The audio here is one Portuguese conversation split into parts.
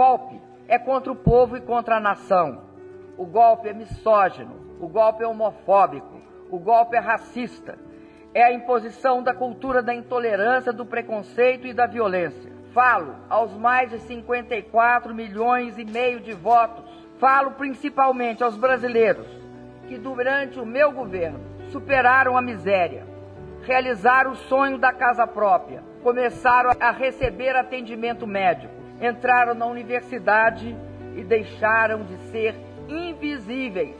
golpe é contra o povo e contra a nação. O golpe é misógino, o golpe é homofóbico, o golpe é racista. É a imposição da cultura da intolerância, do preconceito e da violência. Falo aos mais de 54 milhões e meio de votos. Falo principalmente aos brasileiros que durante o meu governo superaram a miséria, realizaram o sonho da casa própria, começaram a receber atendimento médico, entraram na universidade e deixaram de ser invisíveis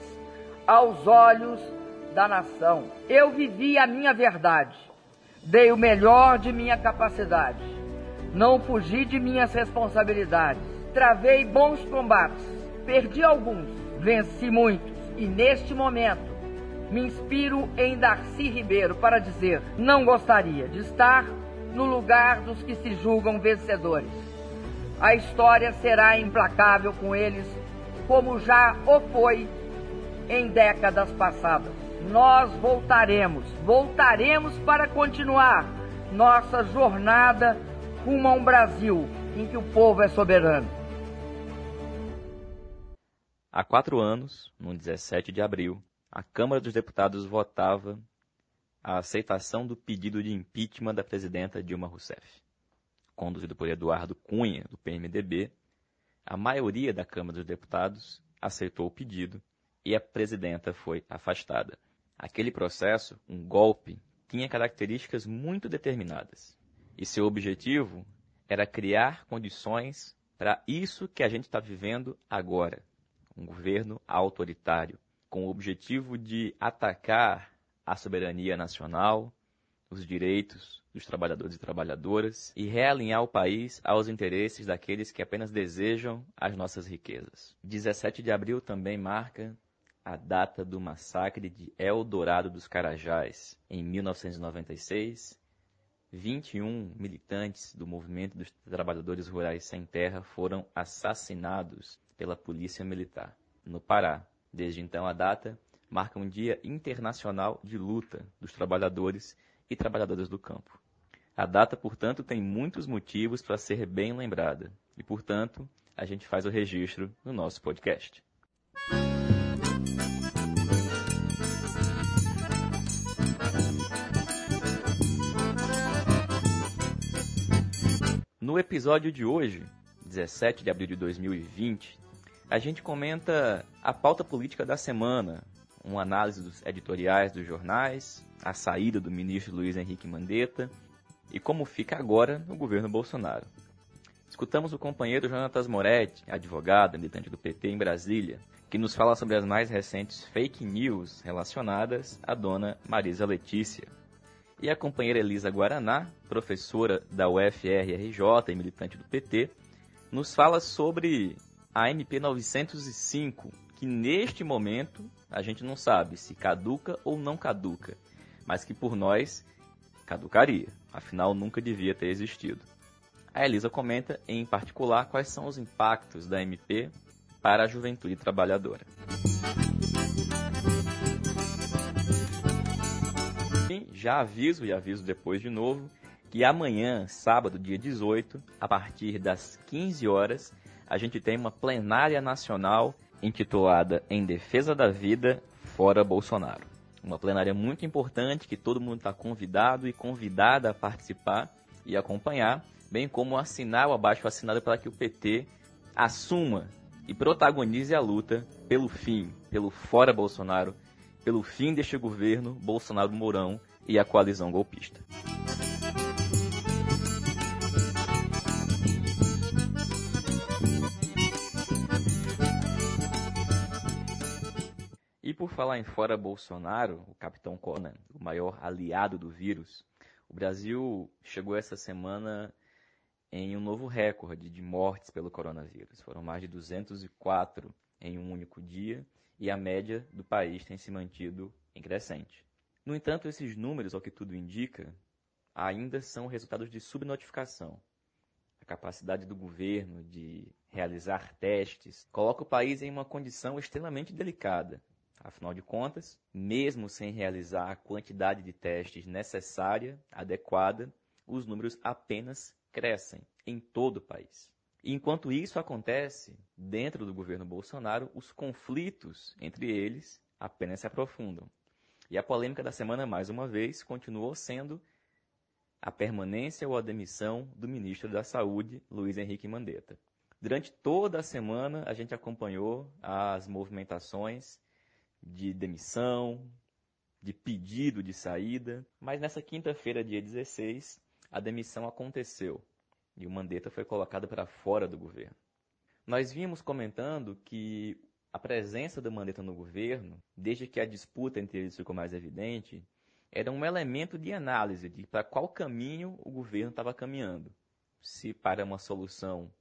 aos olhos da nação. Eu vivi a minha verdade, dei o melhor de minha capacidade, não fugi de minhas responsabilidades, travei bons combates, perdi alguns, venci muitos. E neste momento me inspiro em Darcy Ribeiro para dizer: não gostaria de estar no lugar dos que se julgam vencedores. A história será implacável com eles, como já o foi em décadas passadas. Nós voltaremos, voltaremos para continuar nossa jornada rumo a um Brasil em que o povo é soberano. Há quatro anos, no 17 de abril, a Câmara dos Deputados votava a aceitação do pedido de impeachment da presidenta Dilma Rousseff. Conduzido por Eduardo Cunha, do PMDB, a maioria da Câmara dos Deputados aceitou o pedido e a presidenta foi afastada. Aquele processo, um golpe, tinha características muito determinadas. E seu objetivo era criar condições para isso que a gente está vivendo agora. Um governo autoritário, com o objetivo de atacar a soberania nacional, os direitos dos trabalhadores e trabalhadoras e realinhar o país aos interesses daqueles que apenas desejam as nossas riquezas. 17 de abril também marca a data do massacre de Eldorado dos Carajás, em 1996. 21 militantes do movimento dos trabalhadores rurais sem terra foram assassinados pela polícia militar no Pará. Desde então, a data marca um dia internacional de luta dos trabalhadores e trabalhadoras do campo. A data, portanto, tem muitos motivos para ser bem lembrada e, portanto, a gente faz o registro no nosso podcast. No episódio de hoje, 17 de abril de 2020, a gente comenta a pauta política da semana, uma análise dos editoriais dos jornais, a saída do ministro Luiz Henrique Mandetta e como fica agora no governo Bolsonaro. Escutamos o companheiro Jonatas Moretti, advogado, militante do PT em Brasília, que nos fala sobre as mais recentes fake news relacionadas à dona Marisa Letícia. E a companheira Elisa Guaraná, professora da UFRRJ e militante do PT, nos fala sobre a MP 905, que neste momento a gente não sabe se caduca ou não caduca, mas que por nós caducaria, afinal nunca devia ter existido. A Elisa comenta em particular quais são os impactos da MP para a juventude trabalhadora. já aviso e aviso depois de novo que amanhã, sábado, dia 18, a partir das 15 horas, a gente tem uma plenária nacional intitulada Em Defesa da Vida Fora Bolsonaro. Uma plenária muito importante que todo mundo está convidado e convidada a participar e acompanhar, bem como assinar o abaixo assinado para que o PT assuma e protagonize a luta pelo fim, pelo fora Bolsonaro, pelo fim deste governo Bolsonaro-Mourão e a coalizão golpista. Por falar em fora Bolsonaro, o capitão Conan, o maior aliado do vírus, o Brasil chegou essa semana em um novo recorde de mortes pelo coronavírus. Foram mais de 204 em um único dia e a média do país tem se mantido em crescente. No entanto, esses números, ao que tudo indica, ainda são resultados de subnotificação. A capacidade do governo de realizar testes coloca o país em uma condição extremamente delicada Afinal de contas, mesmo sem realizar a quantidade de testes necessária, adequada, os números apenas crescem em todo o país. Enquanto isso acontece, dentro do governo Bolsonaro, os conflitos entre eles apenas se aprofundam. E a polêmica da semana, mais uma vez, continuou sendo a permanência ou a demissão do ministro da Saúde, Luiz Henrique Mandetta. Durante toda a semana, a gente acompanhou as movimentações de demissão, de pedido de saída, mas nessa quinta-feira, dia 16, a demissão aconteceu e o Mandetta foi colocado para fora do governo. Nós vimos comentando que a presença do Mandetta no governo, desde que a disputa entre eles ficou mais evidente, era um elemento de análise de para qual caminho o governo estava caminhando. Se para uma solução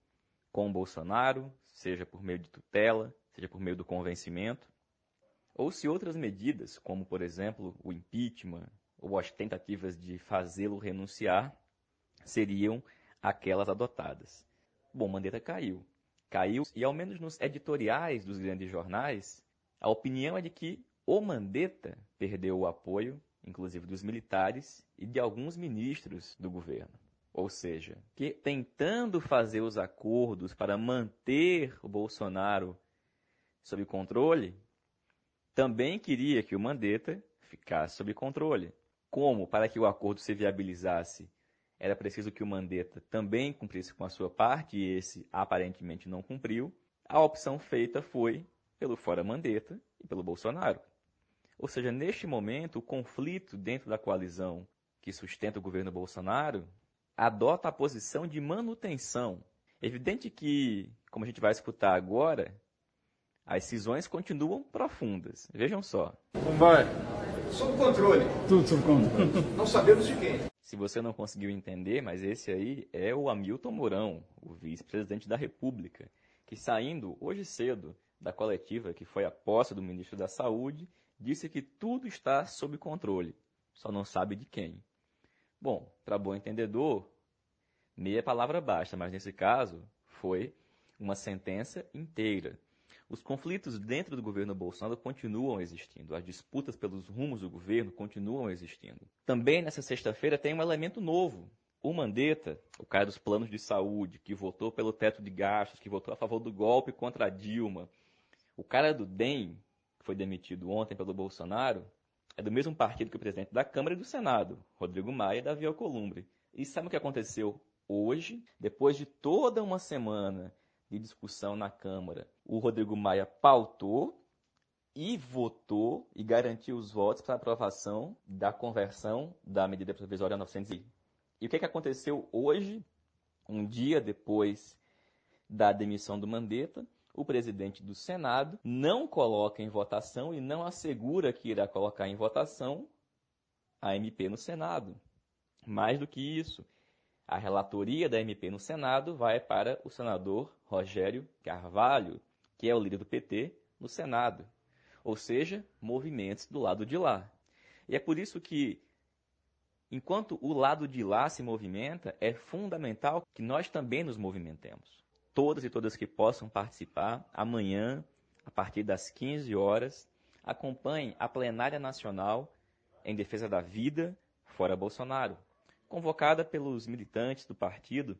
com o Bolsonaro, seja por meio de tutela, seja por meio do convencimento, ou se outras medidas, como por exemplo o impeachment ou as tentativas de fazê-lo renunciar, seriam aquelas adotadas. Bom, Mandetta caiu. Caiu, e ao menos nos editoriais dos grandes jornais, a opinião é de que o Mandetta perdeu o apoio, inclusive dos militares e de alguns ministros do governo. Ou seja, que tentando fazer os acordos para manter o Bolsonaro sob controle, também queria que o Mandetta ficasse sob controle. Como, para que o acordo se viabilizasse, era preciso que o Mandetta também cumprisse com a sua parte, e esse aparentemente não cumpriu, a opção feita foi pelo fora Mandetta e pelo Bolsonaro. Ou seja, neste momento, o conflito dentro da coalizão que sustenta o governo Bolsonaro adota a posição de manutenção. Evidente que, como a gente vai escutar agora, as cisões continuam profundas. Vejam só. Como vai? Sob controle. Tudo sob controle. Não sabemos de quem. Se você não conseguiu entender, mas esse aí é o Hamilton Mourão, o vice-presidente da República, que saindo hoje cedo da coletiva que foi a posse do ministro da Saúde, disse que tudo está sob controle, só não sabe de quem. Bom, para bom entendedor, meia palavra basta, mas nesse caso foi uma sentença inteira. Os conflitos dentro do governo Bolsonaro continuam existindo, as disputas pelos rumos do governo continuam existindo. Também nessa sexta-feira tem um elemento novo. O Mandetta, o cara dos planos de saúde, que votou pelo teto de gastos, que votou a favor do golpe contra a Dilma, o cara do DEM, que foi demitido ontem pelo Bolsonaro, é do mesmo partido que o presidente da Câmara e do Senado, Rodrigo Maia e Davi Alcolumbre. E sabe o que aconteceu hoje? Depois de toda uma semana de discussão na Câmara, o Rodrigo Maia pautou e votou e garantiu os votos para aprovação da conversão da medida provisória 900. E o que, é que aconteceu hoje, um dia depois da demissão do Mandetta? O presidente do Senado não coloca em votação e não assegura que irá colocar em votação a MP no Senado. Mais do que isso, a relatoria da MP no Senado vai para o senador Rogério Carvalho, que é o líder do PT no Senado. Ou seja, movimentos do lado de lá. E é por isso que, enquanto o lado de lá se movimenta, é fundamental que nós também nos movimentemos. Todas e todas que possam participar, amanhã, a partir das 15 horas, acompanhem a plenária nacional em defesa da vida fora Bolsonaro convocada pelos militantes do partido,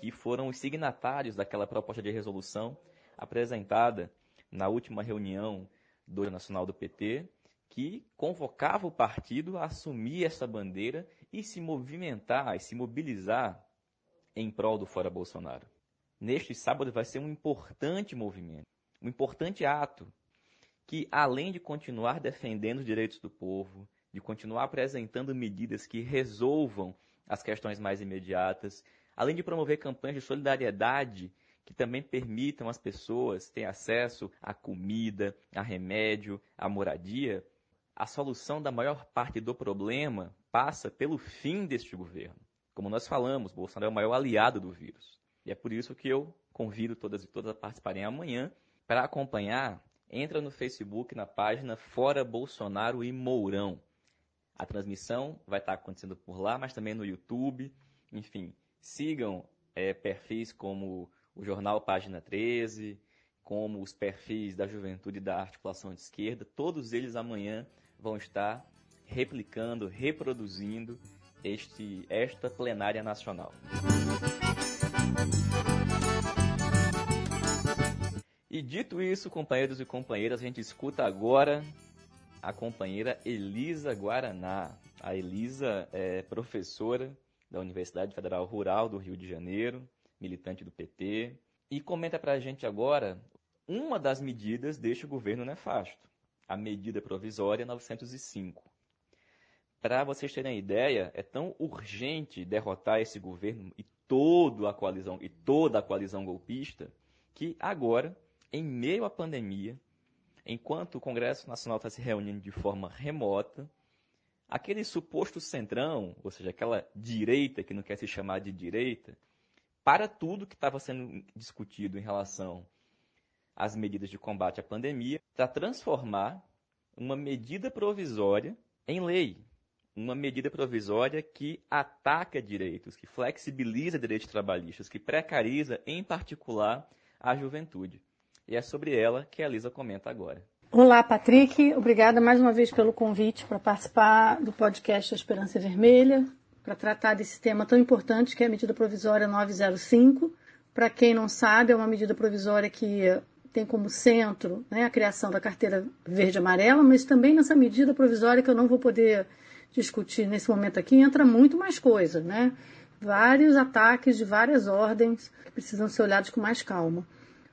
que foram os signatários daquela proposta de resolução apresentada na última reunião do Nacional do PT, que convocava o partido a assumir essa bandeira e se movimentar, e se mobilizar em prol do Fora Bolsonaro. Neste sábado vai ser um importante movimento, um importante ato, que além de continuar defendendo os direitos do povo, de continuar apresentando medidas que resolvam as questões mais imediatas, além de promover campanhas de solidariedade que também permitam às pessoas ter acesso à comida, a remédio, à moradia, a solução da maior parte do problema passa pelo fim deste governo. Como nós falamos, Bolsonaro é o maior aliado do vírus. E é por isso que eu convido todas e todas a participarem amanhã para acompanhar. Entra no Facebook na página Fora Bolsonaro e Mourão. A transmissão vai estar acontecendo por lá, mas também no YouTube. Enfim, sigam é, perfis como o Jornal Página 13, como os perfis da Juventude da Articulação de Esquerda. Todos eles amanhã vão estar replicando, reproduzindo este, esta plenária nacional. dito isso, companheiros e companheiras, a gente escuta agora a companheira Elisa Guaraná. A Elisa é professora da Universidade Federal Rural do Rio de Janeiro, militante do PT, e comenta para a gente agora uma das medidas deste governo nefasto, a medida provisória 905. Para vocês terem ideia, é tão urgente derrotar esse governo e toda a coalizão e toda a coalizão golpista que agora, em meio à pandemia, enquanto o Congresso Nacional está se reunindo de forma remota, aquele suposto centrão, ou seja, aquela direita que não quer se chamar de direita, para tudo que estava sendo discutido em relação às medidas de combate à pandemia, para transformar uma medida provisória em lei uma medida provisória que ataca direitos, que flexibiliza direitos trabalhistas, que precariza, em particular, a juventude. E é sobre ela que a Lisa comenta agora. Olá, Patrick. Obrigada mais uma vez pelo convite para participar do podcast Esperança Vermelha, para tratar desse tema tão importante que é a medida provisória 905. Para quem não sabe, é uma medida provisória que tem como centro né, a criação da carteira verde-amarela, mas também nessa medida provisória que eu não vou poder discutir nesse momento aqui, entra muito mais coisa, né? Vários ataques de várias ordens que precisam ser olhados com mais calma.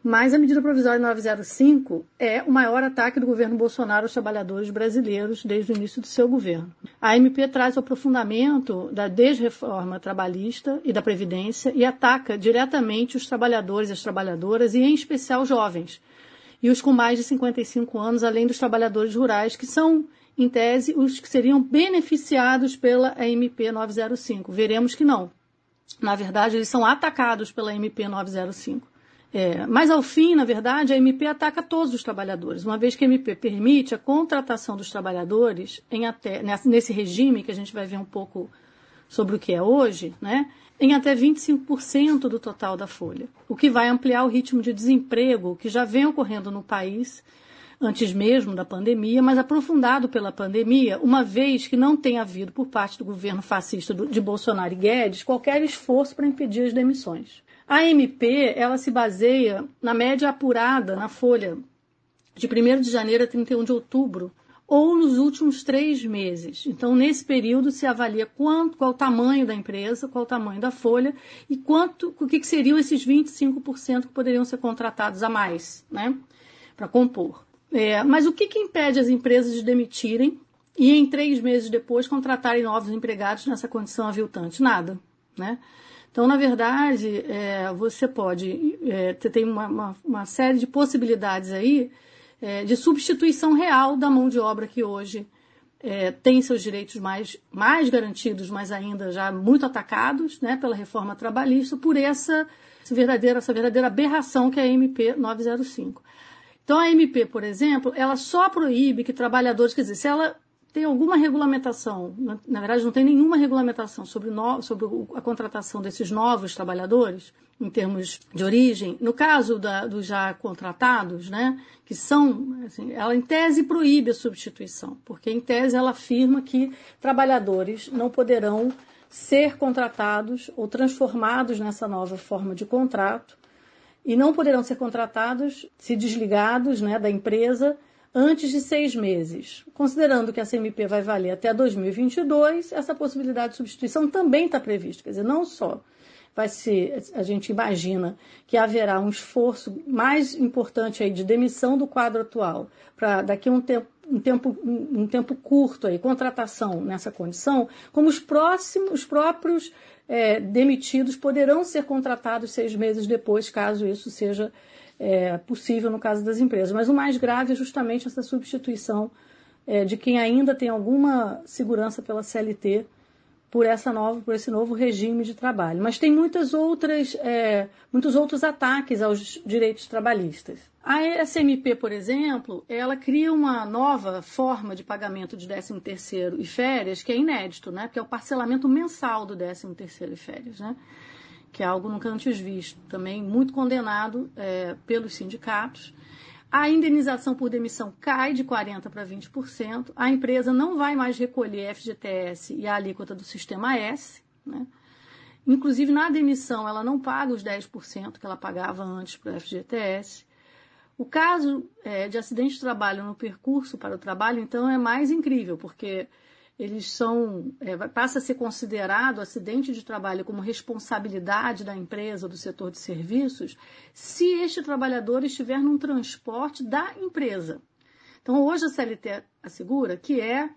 Mas a medida provisória 905 é o maior ataque do governo Bolsonaro aos trabalhadores brasileiros desde o início do seu governo. A MP traz o aprofundamento da desreforma trabalhista e da Previdência e ataca diretamente os trabalhadores e as trabalhadoras, e em especial jovens, e os com mais de 55 anos, além dos trabalhadores rurais, que são em tese, os que seriam beneficiados pela MP 905. Veremos que não. Na verdade, eles são atacados pela MP 905. É, mas, ao fim, na verdade, a MP ataca todos os trabalhadores, uma vez que a MP permite a contratação dos trabalhadores em até, nesse regime, que a gente vai ver um pouco sobre o que é hoje, né, em até 25% do total da folha, o que vai ampliar o ritmo de desemprego que já vem ocorrendo no país antes mesmo da pandemia, mas aprofundado pela pandemia, uma vez que não tem havido por parte do governo fascista de Bolsonaro e Guedes qualquer esforço para impedir as demissões. A MP, ela se baseia na média apurada na folha de 1 de janeiro a 31 de outubro, ou nos últimos três meses. Então, nesse período, se avalia quanto, qual o tamanho da empresa, qual o tamanho da folha e quanto, o que, que seriam esses 25% que poderiam ser contratados a mais, né, para compor. É, mas o que, que impede as empresas de demitirem e em três meses depois contratarem novos empregados nessa condição aviltante? Nada, né? Então, na verdade, é, você pode, é, tem uma, uma, uma, série de possibilidades aí é, de substituição real da mão de obra que hoje é, tem seus direitos mais, mais garantidos, mas ainda já muito atacados né, pela reforma trabalhista, por essa, essa, verdadeira, essa verdadeira aberração que é a MP 905. Então, a MP, por exemplo, ela só proíbe que trabalhadores, quer dizer, se ela tem alguma regulamentação, na, verdade não tem nenhuma regulamentação sobre, no, sobre a contratação desses novos trabalhadores, em termos de origem. No caso da, dos já contratados, né, que são, assim, ela em tese proíbe a substituição, porque em tese ela afirma que trabalhadores não poderão ser contratados ou transformados nessa nova forma de contrato e não poderão ser contratados, se desligados né, da empresa, antes de seis meses. Considerando que a CMP vai valer até 2022, essa possibilidade de substituição também está prevista. Quer dizer, não só vai ser, a gente imagina que haverá um esforço mais importante aí de demissão do quadro atual, para daqui a um tempo, um tempo, um tempo curto aí, contratação nessa condição, como os próximos, os próprios é, demitidos poderão ser contratados seis meses depois, caso isso seja é, possível no caso das empresas. Mas o mais grave é justamente essa substituição é, de quem ainda tem alguma segurança pela CLT por, essa nova, por esse novo regime de trabalho. Mas tem muitas outras, é, muitos outros ataques aos direitos trabalhistas. A SMP, por exemplo, ela cria uma nova forma de pagamento de 13º e férias que é inédito, né? que é o parcelamento mensal do 13º e férias, né? Que é algo nunca antes visto, também muito condenado é, pelos sindicatos. A indenização por demissão cai de 40% para 20%. A empresa não vai mais recolher FGTS e a alíquota do sistema S. Né? Inclusive, na demissão, ela não paga os 10% que ela pagava antes para o FGTS. O caso é, de acidente de trabalho no percurso para o trabalho, então, é mais incrível, porque eles são é, passa a ser considerado acidente de trabalho como responsabilidade da empresa do setor de serviços se este trabalhador estiver num transporte da empresa. Então hoje a CLT assegura que é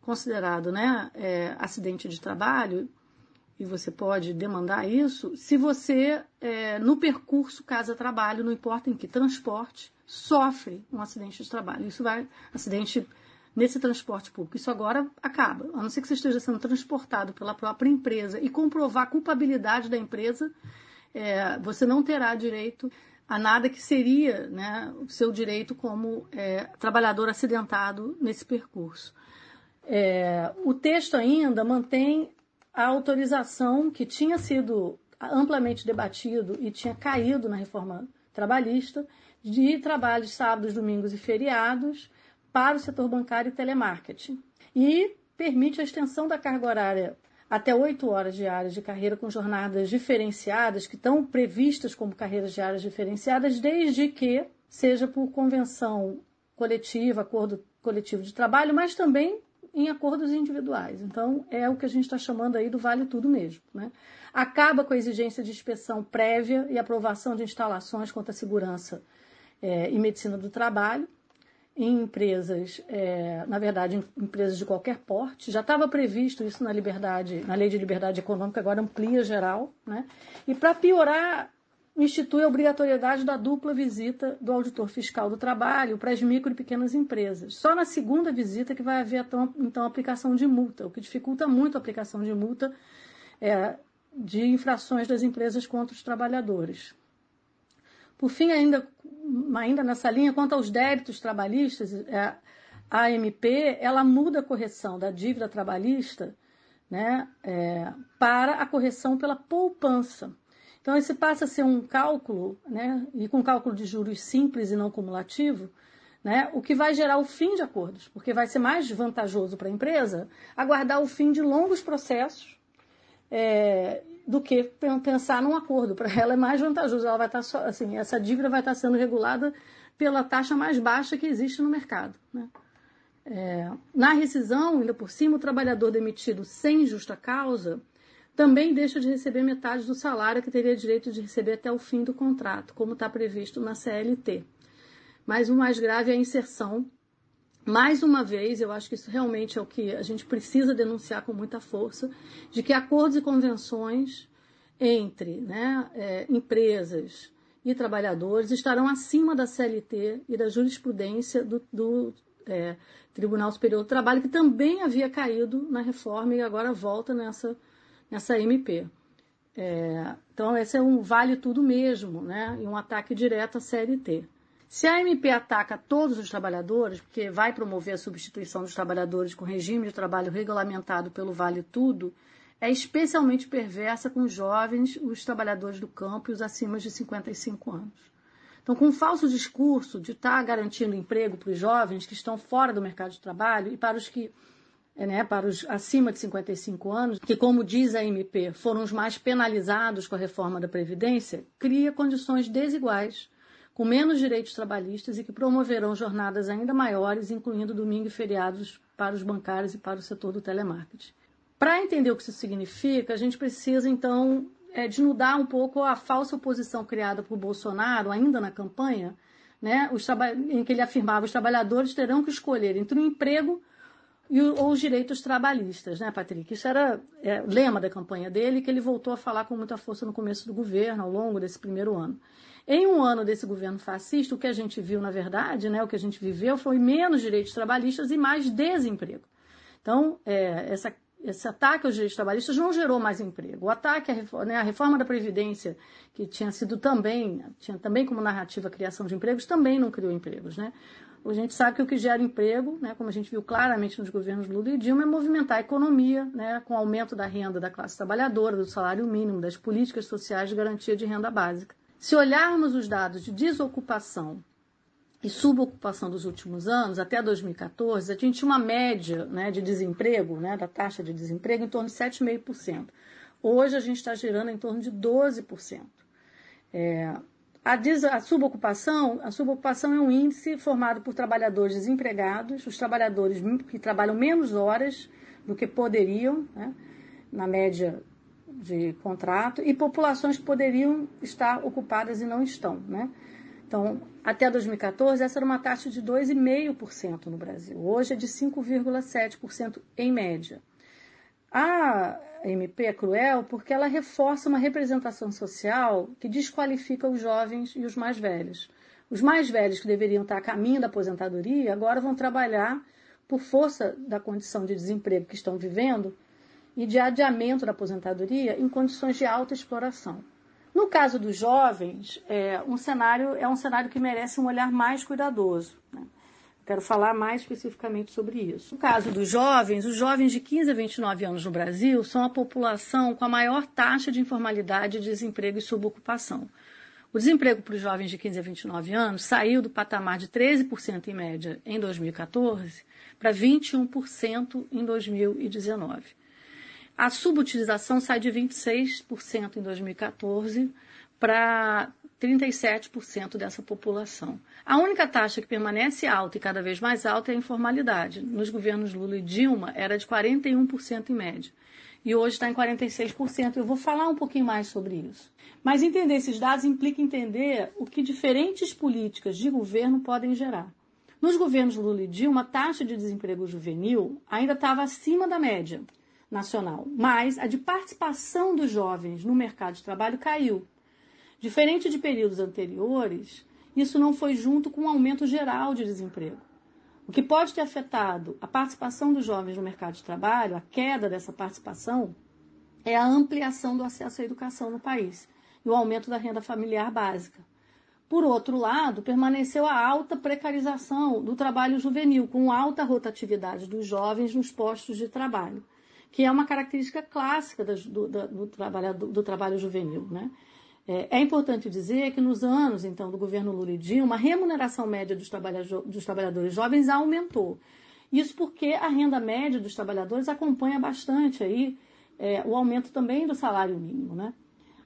considerado né, é, acidente de trabalho e você pode demandar isso se você é, no percurso casa-trabalho, não importa em que transporte, sofre um acidente de trabalho. Isso vai acidente nesse transporte público. Isso agora acaba, a não ser que você esteja sendo transportado pela própria empresa e comprovar a culpabilidade da empresa, é, você não terá direito a nada que seria né, o seu direito como é, trabalhador acidentado nesse percurso. É, o texto ainda mantém a autorização que tinha sido amplamente debatido e tinha caído na reforma trabalhista de trabalhos sábados, domingos e feriados para o setor bancário e telemarketing. E permite a extensão da carga horária até oito horas diárias de carreira com jornadas diferenciadas, que estão previstas como carreiras diárias diferenciadas, desde que seja por convenção coletiva, acordo coletivo de trabalho, mas também em acordos individuais. Então, é o que a gente está chamando aí do vale tudo mesmo. Né? Acaba com a exigência de inspeção prévia e aprovação de instalações contra a segurança é, e medicina do trabalho em empresas, é, na verdade, em empresas de qualquer porte. Já estava previsto isso na liberdade, na lei de liberdade econômica, agora amplia geral, né? E para piorar, institui a obrigatoriedade da dupla visita do auditor fiscal do trabalho para as micro e pequenas empresas. Só na segunda visita que vai haver então aplicação de multa, o que dificulta muito a aplicação de multa é, de infrações das empresas contra os trabalhadores. Por fim, ainda, ainda nessa linha, quanto aos débitos trabalhistas, é, a AMP ela muda a correção da dívida trabalhista né, é, para a correção pela poupança. Então, esse passa a ser um cálculo, né, e com cálculo de juros simples e não cumulativo, né, o que vai gerar o fim de acordos, porque vai ser mais vantajoso para a empresa aguardar o fim de longos processos é, do que pensar num acordo. Para ela é mais vantajoso. Ela vai estar tá só, assim, essa dívida vai estar tá sendo regulada pela taxa mais baixa que existe no mercado. Né? É, na rescisão, ainda por cima, o trabalhador demitido sem justa causa também deixa de receber metade do salário que teria direito de receber até o fim do contrato, como está previsto na CLT. Mas o mais grave é a inserção mais uma vez, eu acho que isso realmente é o que a gente precisa denunciar com muita força, de que acordos e convenções entre né, é, empresas e trabalhadores estarão acima da CLT e da jurisprudência do, do é, Tribunal Superior do Trabalho, que também havia caído na reforma e agora volta nessa, nessa MP. É, então, esse é um vale tudo mesmo, né, e um ataque direto à CLT. Se a MP ataca todos os trabalhadores, porque vai promover a substituição dos trabalhadores com regime de trabalho regulamentado pelo Vale Tudo, é especialmente perversa com os jovens, os trabalhadores do campo e os acima de 55 anos. Então, com um falso discurso de estar tá garantindo emprego para os jovens que estão fora do mercado de trabalho e para os que é, né, para os acima de 55 anos, que, como diz a MP, foram os mais penalizados com a reforma da Previdência, cria condições desiguais com menos direitos trabalhistas e que promoverão jornadas ainda maiores, incluindo domingo e feriados para os bancários e para o setor do telemarketing. Para entender o que isso significa, a gente precisa, então, é, desnudar um pouco a falsa oposição criada por Bolsonaro, ainda na campanha, né, em que ele afirmava que os trabalhadores terão que escolher entre um emprego e ou os direitos trabalhistas, né, Patrick? Isso era é, lema da campanha dele, que ele voltou a falar com muita força no começo do governo, ao longo desse primeiro ano. Em um ano desse governo fascista, o que a gente viu, na verdade, né, o que a gente viveu foi menos direitos trabalhistas e mais desemprego. Então, é, essa, esse ataque aos direitos trabalhistas não gerou mais emprego. O ataque à reforma, né, a reforma da Previdência, que tinha sido também, tinha também como narrativa a criação de empregos, também não criou empregos. Né? A gente sabe que o que gera emprego, né, como a gente viu claramente nos governos Lula e Dilma, é movimentar a economia, né, com aumento da renda da classe trabalhadora, do salário mínimo, das políticas sociais de garantia de renda básica. Se olharmos os dados de desocupação e subocupação dos últimos anos, até 2014, a gente tinha uma média né, de desemprego, né, da taxa de desemprego, em torno de 7,5%. Hoje a gente está girando em torno de 12%. É, A, a, subocupação, a subocupação é um índice formado por trabalhadores desempregados, os trabalhadores que trabalham menos horas do que poderiam, né, na média de contrato, e populações que poderiam estar ocupadas e não estão. Né? Então, até 2014, essa era uma taxa de 2,5% no Brasil. Hoje é de 5,7% em média. A MP é cruel porque ela reforça uma representação social que desqualifica os jovens e os mais velhos. Os mais velhos que deveriam estar a caminho da aposentadoria agora vão trabalhar por força da condição de desemprego que estão vivendo e de adiamento da aposentadoria em condições de alta exploração. No caso dos jovens, é um cenário é um cenário que merece um olhar mais cuidadoso. Né? Quero falar mais especificamente sobre isso. No caso dos jovens, os jovens de 15 a 29 anos no Brasil são a população com a maior taxa de informalidade, desemprego e subocupação. O desemprego para os jovens de 15 a 29 anos saiu do patamar de 13% em média em 2014 para 21% em 2019. A subutilização sai de 26% em 2014 para 37% dessa população. A única taxa que permanece alta e cada vez mais alta é a informalidade. Nos governos Lula e Dilma era de 41% em média. E hoje está em 46%. Eu vou falar um pouquinho mais sobre isso. Mas entender esses dados implica entender o que diferentes políticas de governo podem gerar. Nos governos Lula e Dilma, a taxa de desemprego juvenil ainda estava acima da média nacional, mas a de participação dos jovens no mercado de trabalho caiu. Diferente de períodos anteriores, isso não foi junto com o um aumento geral de desemprego. O que pode ter afetado a participação dos jovens no mercado de trabalho, a queda dessa participação, é a ampliação do acesso à educação no país e o aumento da renda familiar básica. Por outro lado, permaneceu a alta precarização do trabalho juvenil, com alta rotatividade dos jovens nos postos de trabalho, que é uma característica clássica do, do, do, trabalho, do trabalho juvenil. Né? É, é, importante dizer que nos anos, então, do governo Lula e Dilma, a remuneração média dos, dos trabalhadores jovens aumentou. Isso porque a renda média dos trabalhadores acompanha bastante aí é, o aumento também do salário mínimo, né?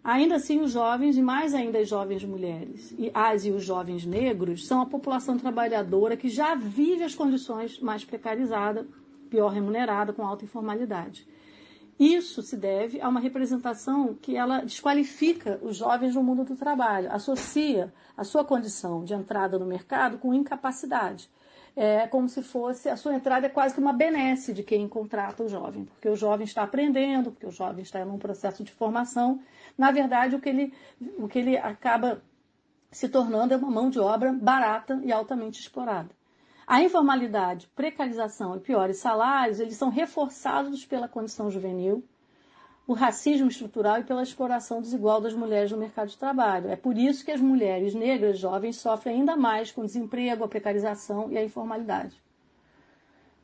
Ainda assim, os jovens, e mais ainda as jovens mulheres, e as e os jovens negros, são a população trabalhadora que já vive as condições mais precarizadas, pior remunerada, com alta informalidade. Isso se deve a uma representação que ela desqualifica os jovens no mundo do trabalho, associa a sua condição de entrada no mercado com incapacidade. É como se fosse a sua entrada é quase que uma benesse de quem contrata o jovem, porque o jovem está aprendendo, porque o jovem está em um processo de formação. Na verdade, o que ele, o que ele acaba se tornando é uma mão de obra barata e altamente explorada. A informalidade, precarização e piores salários, eles são reforçados pela condição juvenil, o racismo estrutural e pela exploração desigual das mulheres no mercado de trabalho. É por isso que as mulheres negras jovens sofrem ainda mais com o desemprego, a precarização e a informalidade.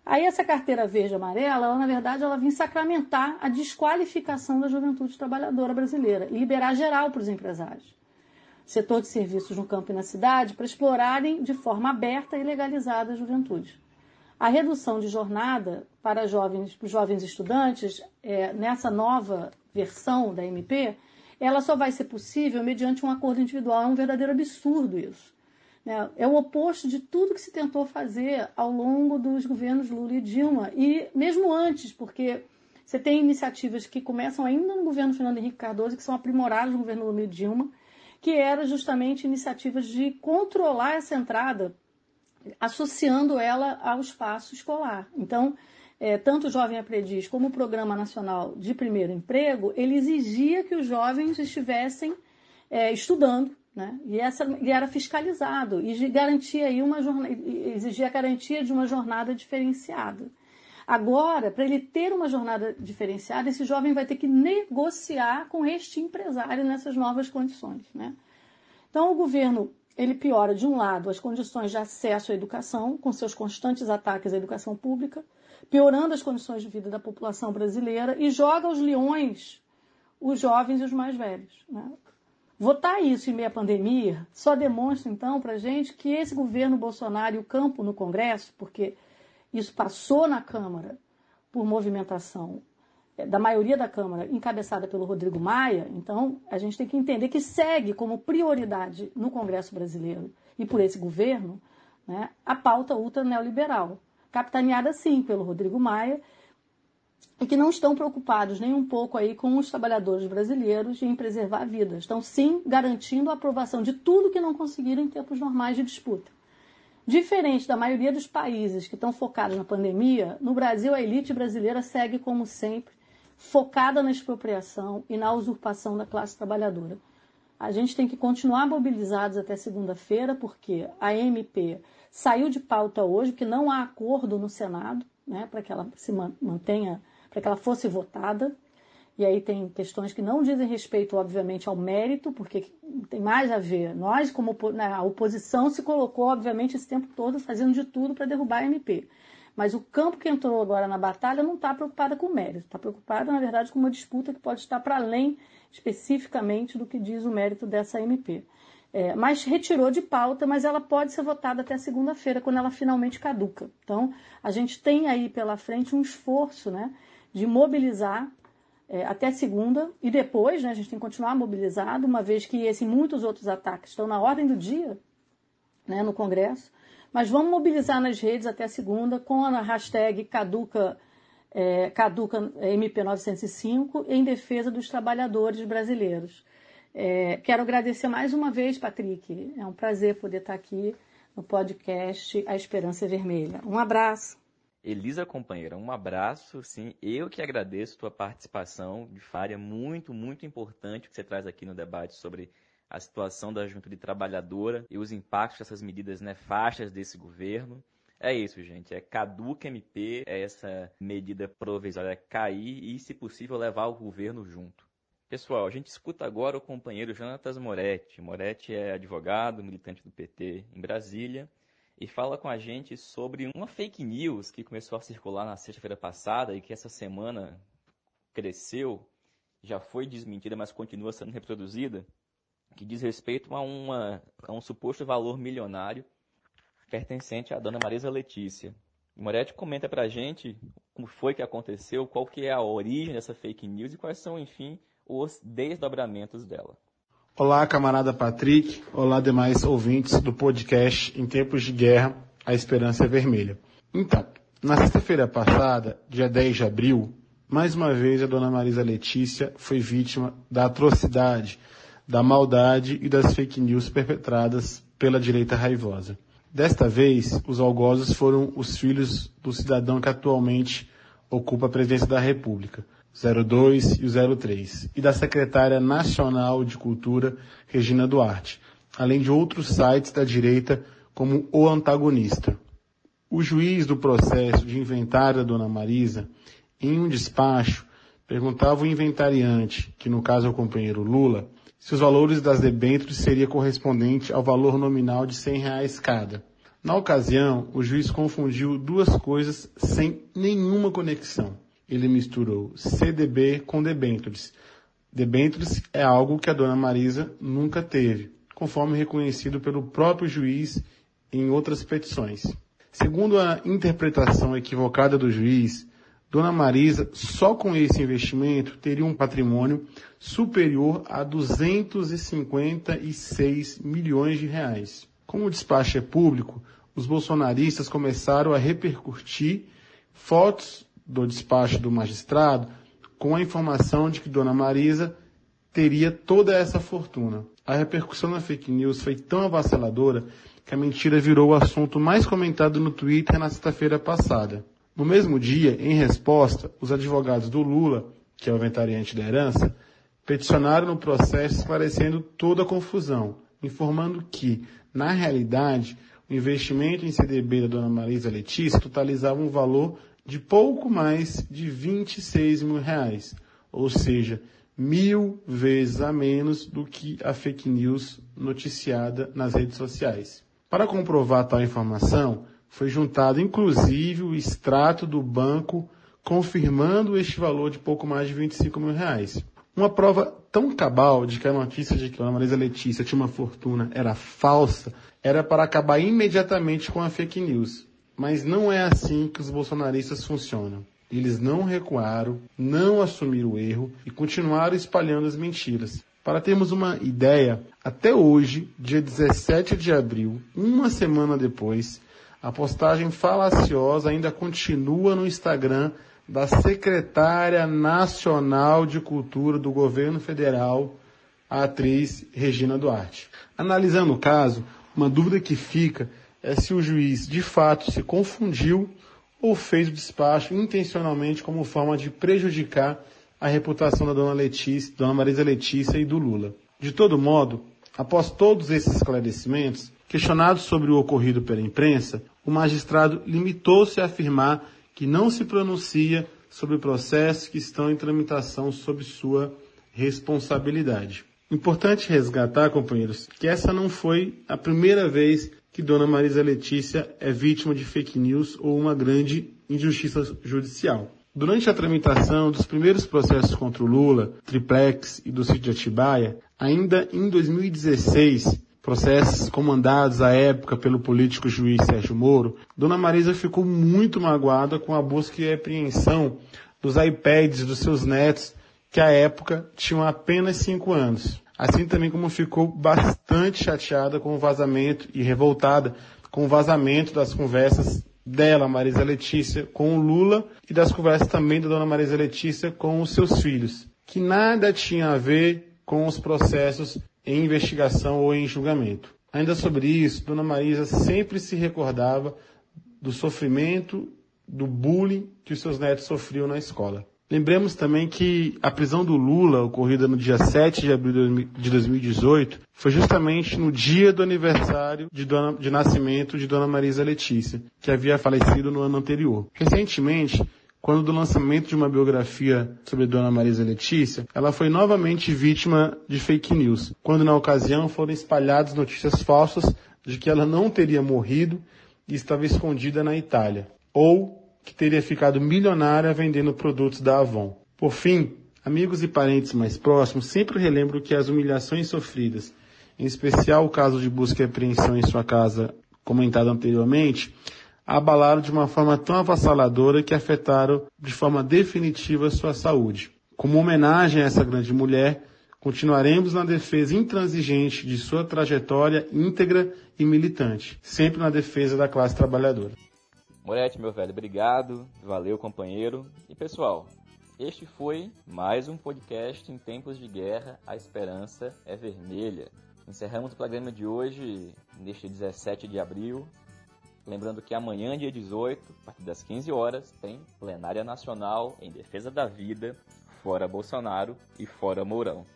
Aí essa carteira verde amarela, ela, na verdade, ela vem sacramentar a desqualificação da juventude trabalhadora brasileira e liberar geral para os empresários setor de serviços no campo e na cidade para explorarem de forma aberta e legalizada a juventude. A redução de jornada para jovens, jovens estudantes, é, nessa nova versão da MP, ela só vai ser possível mediante um acordo individual. É um verdadeiro absurdo isso. Né? É o oposto de tudo que se tentou fazer ao longo dos governos Lula e Dilma, e mesmo antes, porque você tem iniciativas que começam ainda no governo Fernando Henrique Cardoso, que são aprimoradas no governo Lula e Dilma, que era justamente iniciativas de controlar essa entrada, associando ela ao espaço escolar. Então, é, tanto o Jovem Aprendiz como o Programa Nacional de Primeiro Emprego, ele exigia que os jovens estivessem é, estudando, né? E, essa, e era fiscalizado e garantia aí uma jornada, exigia a garantia de uma jornada diferenciada. Agora, para ele ter uma jornada diferenciada, esse jovem vai ter que negociar com este empresário nessas novas condições. Né? Então, o governo ele piora, de um lado, as condições de acesso à educação, com seus constantes ataques à educação pública, piorando as condições de vida da população brasileira e joga aos leões os jovens e os mais velhos. Né? Votar isso em meio à pandemia só demonstra, então, para a gente que esse governo Bolsonaro e o campo no Congresso, porque isso passou na Câmara por movimentação é, da maioria da Câmara, encabeçada pelo Rodrigo Maia, então a gente tem que entender que segue como prioridade no Congresso brasileiro e por esse governo né, a pauta ultra neoliberal, capitaneada sim pelo Rodrigo Maia, e que não estão preocupados nem um pouco aí com os trabalhadores brasileiros em preservar vidas. Estão sim garantindo a aprovação de tudo que não conseguiram em tempos normais de disputa. Diferente da maioria dos países que estão focados na pandemia, no Brasil a elite brasileira segue como sempre focada na expropriação e na usurpação da classe trabalhadora. A gente tem que continuar mobilizados até segunda-feira, porque a MP saiu de pauta hoje, que não há acordo no Senado, né, para que ela se mantenha para que ela fosse votada. E aí tem questões que não dizem respeito, obviamente, ao mérito, porque tem mais a ver. Nós, como né, a oposição, se colocou, obviamente, esse tempo todo fazendo de tudo para derrubar a MP. Mas o campo que entrou agora na batalha não está preocupada com o mérito, está preocupada, na verdade, com uma disputa que pode estar para além especificamente do que diz o mérito dessa MP. É, mas retirou de pauta, mas ela pode ser votada até segunda-feira, quando ela finalmente caduca. Então, a gente tem aí pela frente um esforço, né? de mobilizar é, até segunda e depois, né, a gente tem que continuar mobilizado, uma vez que esse muitos outros ataques estão na ordem do dia né, no Congresso. Mas vamos mobilizar nas redes até segunda com a hashtag Caduca, é, Caduca MP905 em defesa dos trabalhadores brasileiros. É, quero agradecer mais uma vez, Patrick. É um prazer poder estar aqui no podcast A Esperança Vermelha. Um abraço. Elisa, companheira, um abraço, sim. Eu que agradeço tua participação de Faria, muito, muito importante que você traz aqui no debate sobre a situação da juventude trabalhadora e os impactos dessas medidas nefastas desse governo. É isso, gente. É caduca MP, é essa medida provisória cair e, se possível, levar o governo junto. Pessoal, a gente escuta agora o companheiro Jonatas Moretti. Moretti é advogado, militante do PT em Brasília e fala com a gente sobre uma fake news que começou a circular na sexta-feira passada e que essa semana cresceu, já foi desmentida, mas continua sendo reproduzida, que diz respeito a, uma, a um suposto valor milionário pertencente à dona Marisa Letícia. Moretti comenta para a gente como foi que aconteceu, qual que é a origem dessa fake news e quais são, enfim, os desdobramentos dela. Olá, camarada Patrick. Olá, demais ouvintes do podcast Em Tempos de Guerra, A Esperança é Vermelha. Então, na sexta-feira passada, dia 10 de abril, mais uma vez a dona Marisa Letícia foi vítima da atrocidade, da maldade e das fake news perpetradas pela direita raivosa. Desta vez, os algozes foram os filhos do cidadão que atualmente ocupa a presidência da República, 02 e o 03, e da secretária nacional de Cultura, Regina Duarte, além de outros sites da direita como O Antagonista. O juiz do processo de inventário da Dona Marisa, em um despacho, perguntava ao inventariante, que no caso é o companheiro Lula, se os valores das debêntures seria correspondente ao valor nominal de 100 reais cada. Na ocasião, o juiz confundiu duas coisas sem nenhuma conexão ele misturou CDB com debentures. Debentures é algo que a dona Marisa nunca teve, conforme reconhecido pelo próprio juiz em outras petições. Segundo a interpretação equivocada do juiz, Dona Marisa, só com esse investimento, teria um patrimônio superior a 256 milhões de reais. Como o despacho é público, os bolsonaristas começaram a repercutir fotos do despacho do magistrado com a informação de que Dona Marisa teria toda essa fortuna. A repercussão na fake news foi tão avassaladora que a mentira virou o assunto mais comentado no Twitter na sexta-feira passada. No mesmo dia, em resposta, os advogados do Lula, que é o inventariante da herança, peticionaram no processo esclarecendo toda a confusão, informando que, na realidade, o investimento em CDB da dona Marisa Letícia totalizava um valor de pouco mais de 26 mil reais, ou seja, mil vezes a menos do que a fake news noticiada nas redes sociais. Para comprovar tal informação, foi juntado inclusive o extrato do banco confirmando este valor de pouco mais de 25 mil reais. Uma prova tão cabal de que a notícia de que a Marisa Letícia tinha uma fortuna era falsa, era para acabar imediatamente com a fake news. Mas não é assim que os bolsonaristas funcionam. Eles não recuaram, não assumiram o erro e continuaram espalhando as mentiras. Para termos uma ideia, até hoje, dia 17 de abril, uma semana depois, a postagem falaciosa ainda continua no Instagram da secretária nacional de cultura do governo federal, a atriz Regina Duarte. Analisando o caso, uma dúvida que fica é se o juiz de fato se confundiu ou fez o despacho intencionalmente como forma de prejudicar a reputação da dona Letícia, dona Marisa Letícia e do Lula. De todo modo, após todos esses esclarecimentos, questionado sobre o ocorrido pela imprensa, o magistrado limitou-se a afirmar que não se pronuncia sobre processos que estão em tramitação sob sua responsabilidade. Importante resgatar, companheiros, que essa não foi a primeira vez que Dona Marisa Letícia é vítima de fake news ou uma grande injustiça judicial. Durante a tramitação dos primeiros processos contra o Lula, Triplex e do sítio de Atibaia, ainda em 2016, processos comandados à época pelo político juiz Sérgio Moro, Dona Marisa ficou muito magoada com a busca e apreensão dos iPads dos seus netos, que à época tinham apenas 5 anos assim também como ficou bastante chateada com o vazamento e revoltada com o vazamento das conversas dela, Marisa Letícia, com o Lula e das conversas também da dona Marisa Letícia com os seus filhos, que nada tinha a ver com os processos em investigação ou em julgamento. Ainda sobre isso, dona Marisa sempre se recordava do sofrimento, do bullying que os seus netos sofriam na escola. Lembremos também que a prisão do Lula, ocorrida no dia 7 de abril de 2018, foi justamente no dia do aniversário de, dona, de nascimento de Dona Marisa Letícia, que havia falecido no ano anterior. Recentemente, quando do lançamento de uma biografia sobre Dona Marisa Letícia, ela foi novamente vítima de fake news, quando na ocasião foram espalhadas notícias falsas de que ela não teria morrido e estava escondida na Itália, ou que teria ficado milionária vendendo produtos da Avon. Por fim, amigos e parentes mais próximos sempre relembram que as humilhações sofridas, em especial o caso de busca e apreensão em sua casa comentado anteriormente, abalaram de uma forma tão avassaladora que afetaram de forma definitiva sua saúde. Como homenagem a essa grande mulher, continuaremos na defesa intransigente de sua trajetória íntegra e militante, sempre na defesa da classe trabalhadora. Moretti, meu velho, obrigado. Valeu, companheiro. E pessoal, este foi mais um podcast em tempos de guerra. A esperança é vermelha. Encerramos o programa de hoje neste 17 de abril. Lembrando que amanhã, dia 18, a partir das 15 horas, tem plenária nacional em defesa da vida, fora Bolsonaro e fora Mourão.